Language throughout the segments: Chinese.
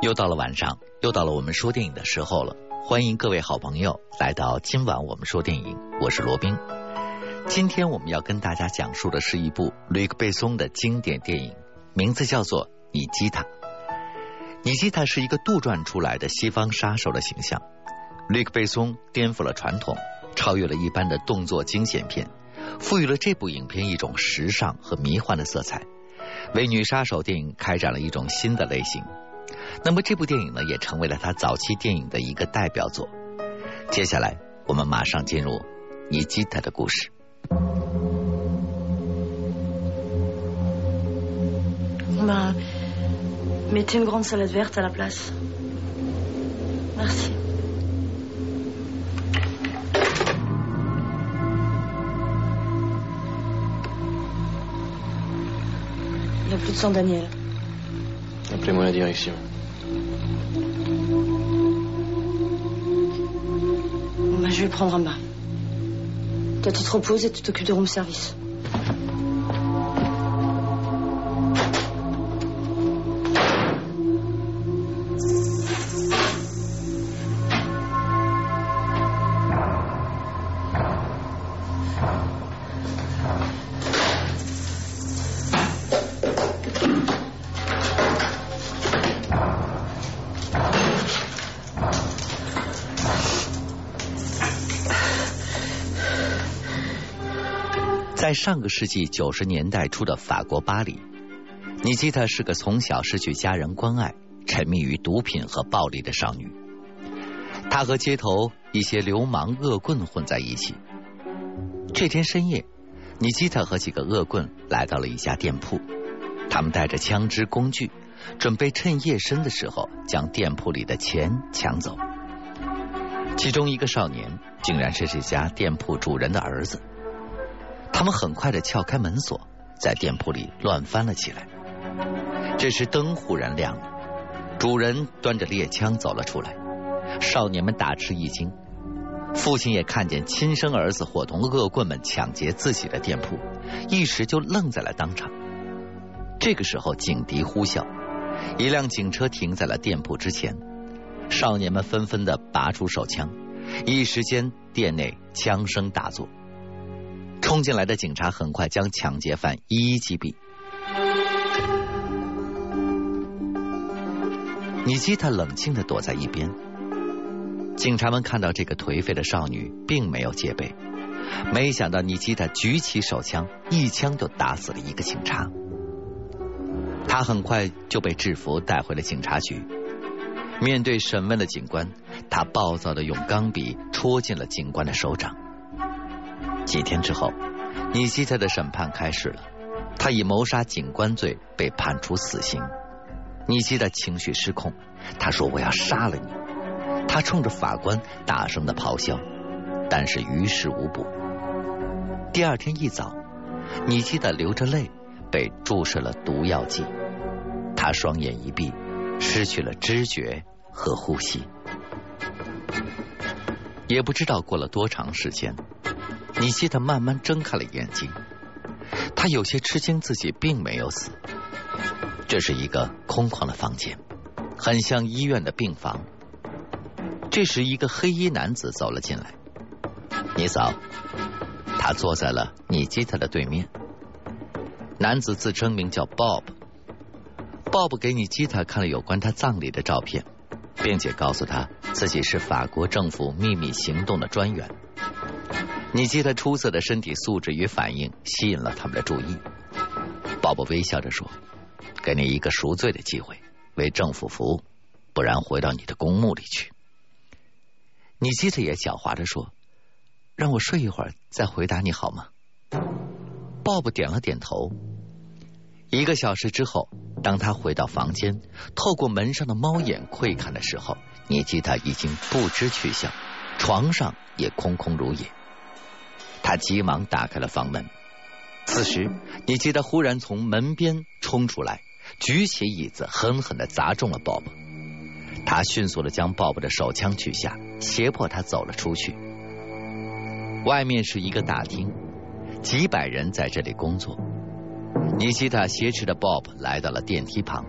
又到了晚上，又到了我们说电影的时候了。欢迎各位好朋友来到今晚我们说电影，我是罗宾。今天我们要跟大家讲述的是一部吕克贝松的经典电影，名字叫做《尼基塔》。尼基塔是一个杜撰出来的西方杀手的形象。吕克贝松颠覆了传统，超越了一般的动作惊险片，赋予了这部影片一种时尚和迷幻的色彩，为女杀手电影开展了一种新的类型。那么这部电影呢，也成为了他早期电影的一个代表作。接下来，我们马上进入尼基塔的故事。Bah, mettez une grande salade verte à la place. Merci. Il n'y a plus de sang Daniel. Appelez-moi la direction. Bon, bah, je vais prendre un bain. Toi, tu te reposes et tu t'occupes de room service. 在上个世纪九十年代初的法国巴黎，尼基塔是个从小失去家人关爱、沉迷于毒品和暴力的少女。她和街头一些流氓恶棍混在一起。这天深夜，尼基塔和几个恶棍来到了一家店铺，他们带着枪支工具，准备趁夜深的时候将店铺里的钱抢走。其中一个少年竟然是这家店铺主人的儿子。他们很快的撬开门锁，在店铺里乱翻了起来。这时灯忽然亮了，主人端着猎枪走了出来。少年们大吃一惊，父亲也看见亲生儿子伙同恶棍们抢劫自己的店铺，一时就愣在了当场。这个时候警笛呼啸，一辆警车停在了店铺之前，少年们纷纷的拔出手枪，一时间店内枪声大作。冲进来的警察很快将抢劫犯一一击毙。尼基塔冷静的躲在一边。警察们看到这个颓废的少女，并没有戒备。没想到尼基塔举起手枪，一枪就打死了一个警察。他很快就被制服带回了警察局。面对审问的警官，他暴躁的用钢笔戳进了警官的手掌。几天之后，尼基特的审判开始了。他以谋杀警官罪被判处死刑。尼基特情绪失控，他说：“我要杀了你！”他冲着法官大声的咆哮，但是于事无补。第二天一早，尼基特流着泪被注射了毒药剂，他双眼一闭，失去了知觉和呼吸。也不知道过了多长时间。尼基特慢慢睁开了眼睛，他有些吃惊，自己并没有死。这是一个空旷的房间，很像医院的病房。这时，一个黑衣男子走了进来。尼嫂，他坐在了尼基特的对面。男子自称名叫 Bob。Bob 给尼基特看了有关他葬礼的照片，并且告诉他自己是法国政府秘密行动的专员。尼基特出色的身体素质与反应吸引了他们的注意。鲍勃微笑着说：“给你一个赎罪的机会，为政府服务，不然回到你的公墓里去。”尼基特也狡猾着说：“让我睡一会儿再回答你好吗？”鲍勃点了点头。一个小时之后，当他回到房间，透过门上的猫眼窥看的时候，尼基特已经不知去向，床上也空空如也。他急忙打开了房门。此时，尼基特忽然从门边冲出来，举起椅子，狠狠的砸中了鲍勃。他迅速的将鲍勃的手枪取下，胁迫他走了出去。外面是一个大厅，几百人在这里工作。尼基塔挟持着 Bob 来到了电梯旁，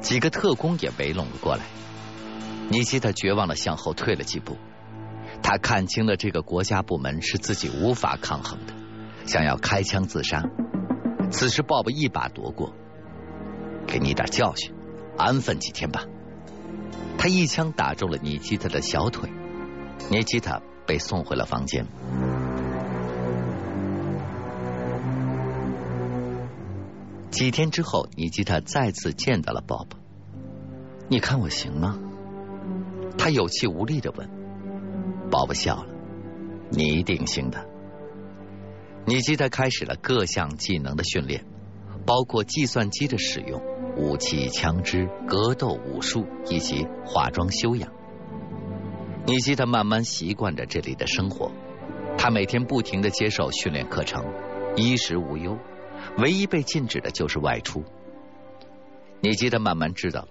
几个特工也围拢了过来。尼基塔绝望的向后退了几步，他看清了这个国家部门是自己无法抗衡的，想要开枪自杀。此时鲍勃一把夺过，给你点教训，安分几天吧。他一枪打中了尼基特的小腿，尼基特被送回了房间。几天之后，尼基特再次见到了鲍勃。你看我行吗？他有气无力的问。宝宝笑了：“你一定行的。”尼基特开始了各项技能的训练，包括计算机的使用、武器、枪支、格斗、武术以及化妆修养。尼基特慢慢习惯着这里的生活，他每天不停的接受训练课程，衣食无忧，唯一被禁止的就是外出。尼基特慢慢知道了。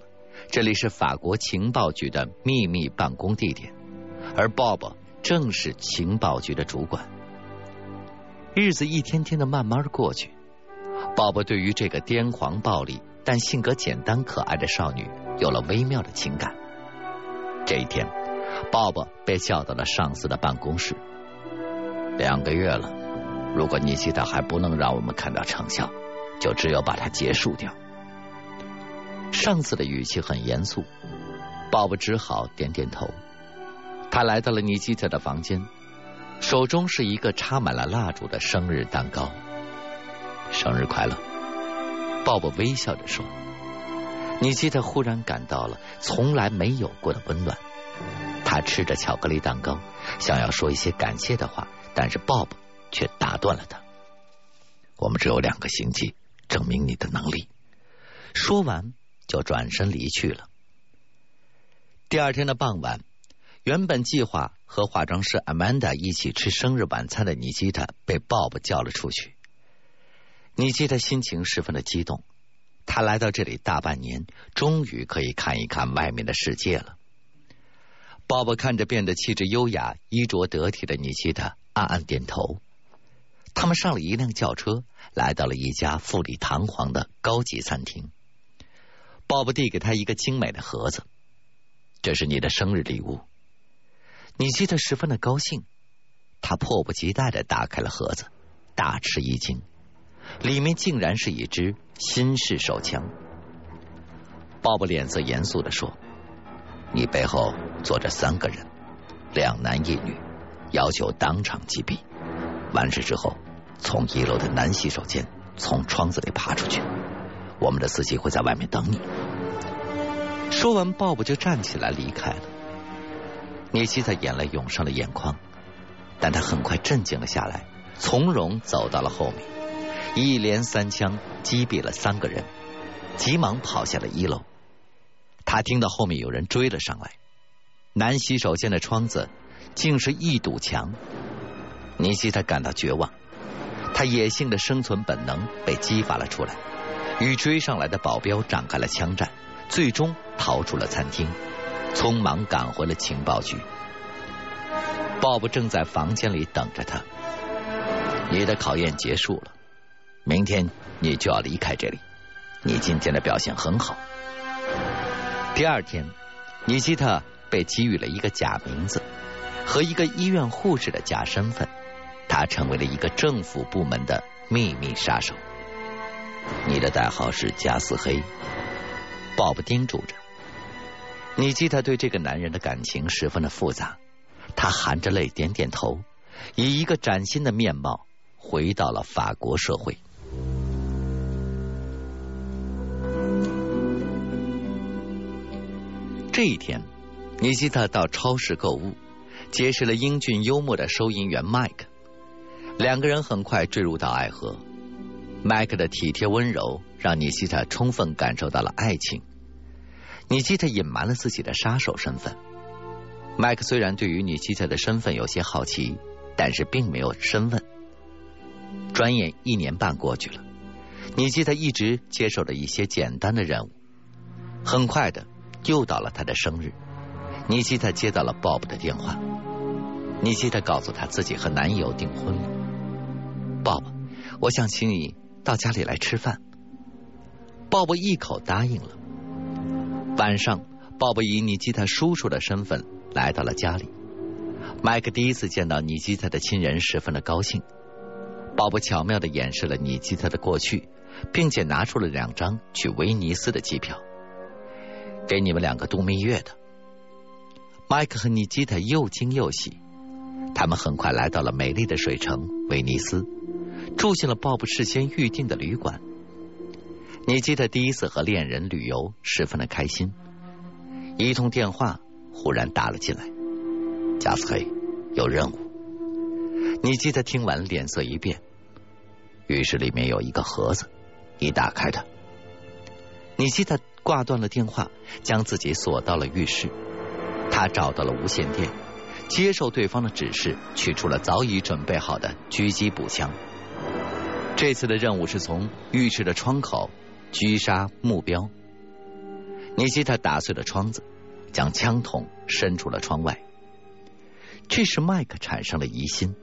这里是法国情报局的秘密办公地点，而鲍勃正是情报局的主管。日子一天天的慢慢的过去，鲍勃对于这个癫狂暴力但性格简单可爱的少女有了微妙的情感。这一天，鲍勃被叫到了上司的办公室。两个月了，如果尼基特还不能让我们看到成效，就只有把它结束掉。上司的语气很严肃，鲍勃只好点点头。他来到了尼基特的房间，手中是一个插满了蜡烛的生日蛋糕。生日快乐，鲍勃微笑着说。尼基特忽然感到了从来没有过的温暖。他吃着巧克力蛋糕，想要说一些感谢的话，但是鲍勃却打断了他。我们只有两个星期证明你的能力。说完。就转身离去了。第二天的傍晚，原本计划和化妆师 Amanda 一起吃生日晚餐的尼基塔被鲍勃叫了出去。尼基塔心情十分的激动，他来到这里大半年，终于可以看一看外面的世界了。鲍勃看着变得气质优雅、衣着得体的尼基塔，暗暗点头。他们上了一辆轿车，来到了一家富丽堂皇的高级餐厅。鲍勃递给他一个精美的盒子，这是你的生日礼物。尼基特十分的高兴，他迫不及待的打开了盒子，大吃一惊，里面竟然是一支新式手枪。鲍勃脸色严肃的说：“你背后坐着三个人，两男一女，要求当场击毙。完事之后，从一楼的男洗手间从窗子里爬出去。”我们的司机会在外面等你。说完，鲍勃就站起来离开了。尼基特眼泪涌上了眼眶，但他很快镇静了下来，从容走到了后面，一连三枪击毙了三个人，急忙跑下了一楼。他听到后面有人追了上来，男洗手间的窗子竟是一堵墙。尼基特感到绝望，他野性的生存本能被激发了出来。与追上来的保镖展开了枪战，最终逃出了餐厅，匆忙赶回了情报局。鲍勃正在房间里等着他。你的考验结束了，明天你就要离开这里。你今天的表现很好。第二天，尼基特被给予了一个假名字和一个医院护士的假身份，他成为了一个政府部门的秘密杀手。你的代号是加斯黑，鲍勃叮嘱着。尼基特对这个男人的感情十分的复杂，他含着泪点点头，以一个崭新的面貌回到了法国社会。这一天，尼基特到超市购物，结识了英俊幽默的收银员麦克，两个人很快坠入到爱河。麦克的体贴温柔让尼基特充分感受到了爱情。尼基特隐瞒了自己的杀手身份。麦克虽然对于尼基特的身份有些好奇，但是并没有深问。转眼一年半过去了，尼基特一直接受着一些简单的任务。很快的，又到了他的生日，尼基特接到了鲍勃的电话。尼基特告诉他自己和男友订婚了。鲍勃，我想请你。到家里来吃饭，鲍勃一口答应了。晚上，鲍勃以尼基特叔叔的身份来到了家里。麦克第一次见到尼基特的亲人，十分的高兴。鲍勃巧妙的掩饰了尼基特的过去，并且拿出了两张去威尼斯的机票，给你们两个度蜜月的。麦克和尼基特又惊又喜。他们很快来到了美丽的水城威尼斯，住进了鲍勃事先预定的旅馆。尼基特第一次和恋人旅游，十分的开心。一通电话忽然打了进来，加斯黑有任务。尼基特听完脸色一变，浴室里面有一个盒子，你打开它。尼基特挂断了电话，将自己锁到了浴室。他找到了无线电。接受对方的指示，取出了早已准备好的狙击步枪。这次的任务是从浴室的窗口狙杀目标。尼基特打碎了窗子，将枪筒伸出了窗外。这时麦克产生了疑心，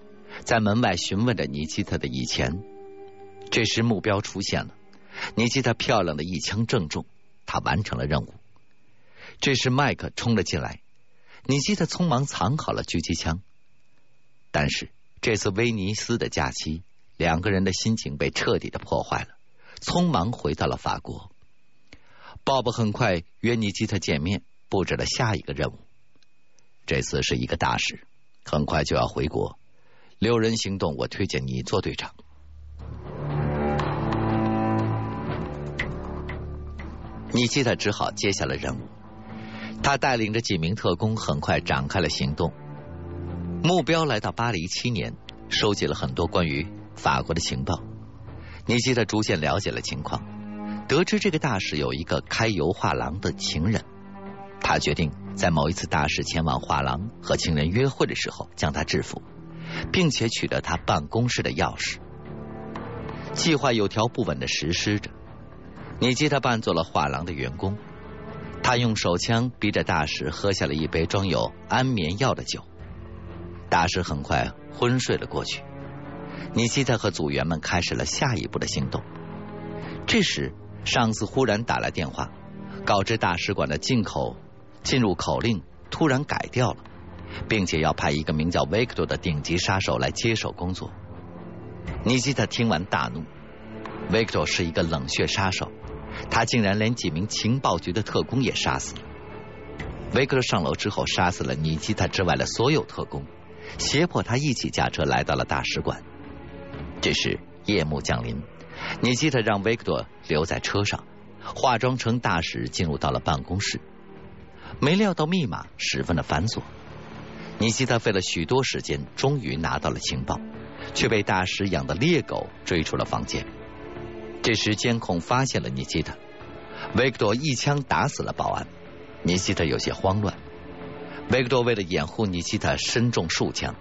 在门外询问着尼基特的以前。这时目标出现了，尼基特漂亮的一枪正中，他完成了任务。这时麦克冲了进来。尼基特匆忙藏好了狙击枪，但是这次威尼斯的假期，两个人的心情被彻底的破坏了，匆忙回到了法国。鲍勃很快约尼基特见面，布置了下一个任务。这次是一个大事，很快就要回国。六人行动，我推荐你做队长。尼基特只好接下了任务。他带领着几名特工，很快展开了行动。目标来到巴黎七年，收集了很多关于法国的情报。尼基特逐渐了解了情况，得知这个大使有一个开油画廊的情人，他决定在某一次大使前往画廊和情人约会的时候将他制服，并且取得他办公室的钥匙。计划有条不紊的实施着。尼基特扮作了画廊的员工。他用手枪逼着大使喝下了一杯装有安眠药的酒，大使很快昏睡了过去。尼基特和组员们开始了下一步的行动。这时，上司忽然打来电话，告知大使馆的进口进入口令突然改掉了，并且要派一个名叫维克多的顶级杀手来接手工作。尼基特听完大怒，维克多是一个冷血杀手。他竟然连几名情报局的特工也杀死了。维克多上楼之后，杀死了尼基特之外的所有特工，胁迫他一起驾车来到了大使馆。这时夜幕降临，尼基特让维克多留在车上，化妆成大使进入到了办公室。没料到密码十分的繁琐，尼基特费了许多时间，终于拿到了情报，却被大使养的猎狗追出了房间。这时，监控发现了尼基特，维克多一枪打死了保安。尼基特有些慌乱。维克多为了掩护尼基特，身中数枪，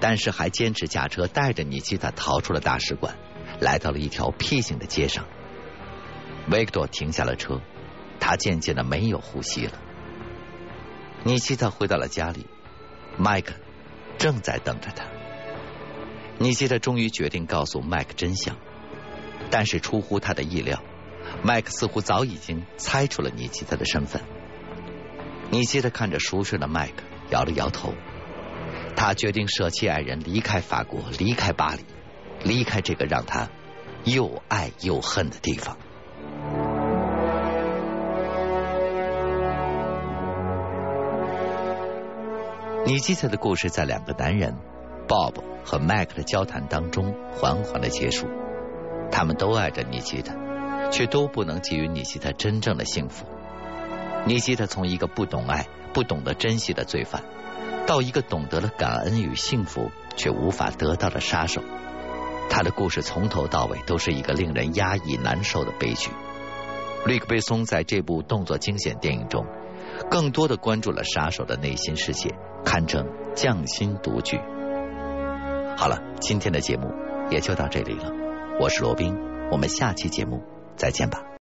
但是还坚持驾车带着尼基塔逃出了大使馆，来到了一条僻静的街上。维克多停下了车，他渐渐的没有呼吸了。尼基塔回到了家里，麦克正在等着他。尼基塔终于决定告诉麦克真相。但是出乎他的意料，麦克似乎早已经猜出了尼基塔的身份。尼基塔看着熟睡的麦克，摇了摇头。他决定舍弃爱人，离开法国，离开巴黎，离开这个让他又爱又恨的地方。尼基特的故事在两个男人 Bob 和麦克的交谈当中缓缓的结束。他们都爱着尼基特，却都不能给予尼基特真正的幸福。尼基特从一个不懂爱、不懂得珍惜的罪犯，到一个懂得了感恩与幸福却无法得到的杀手。他的故事从头到尾都是一个令人压抑难受的悲剧。吕克贝松在这部动作惊险电影中，更多的关注了杀手的内心世界，堪称匠心独具。好了，今天的节目也就到这里了。我是罗宾，我们下期节目再见吧。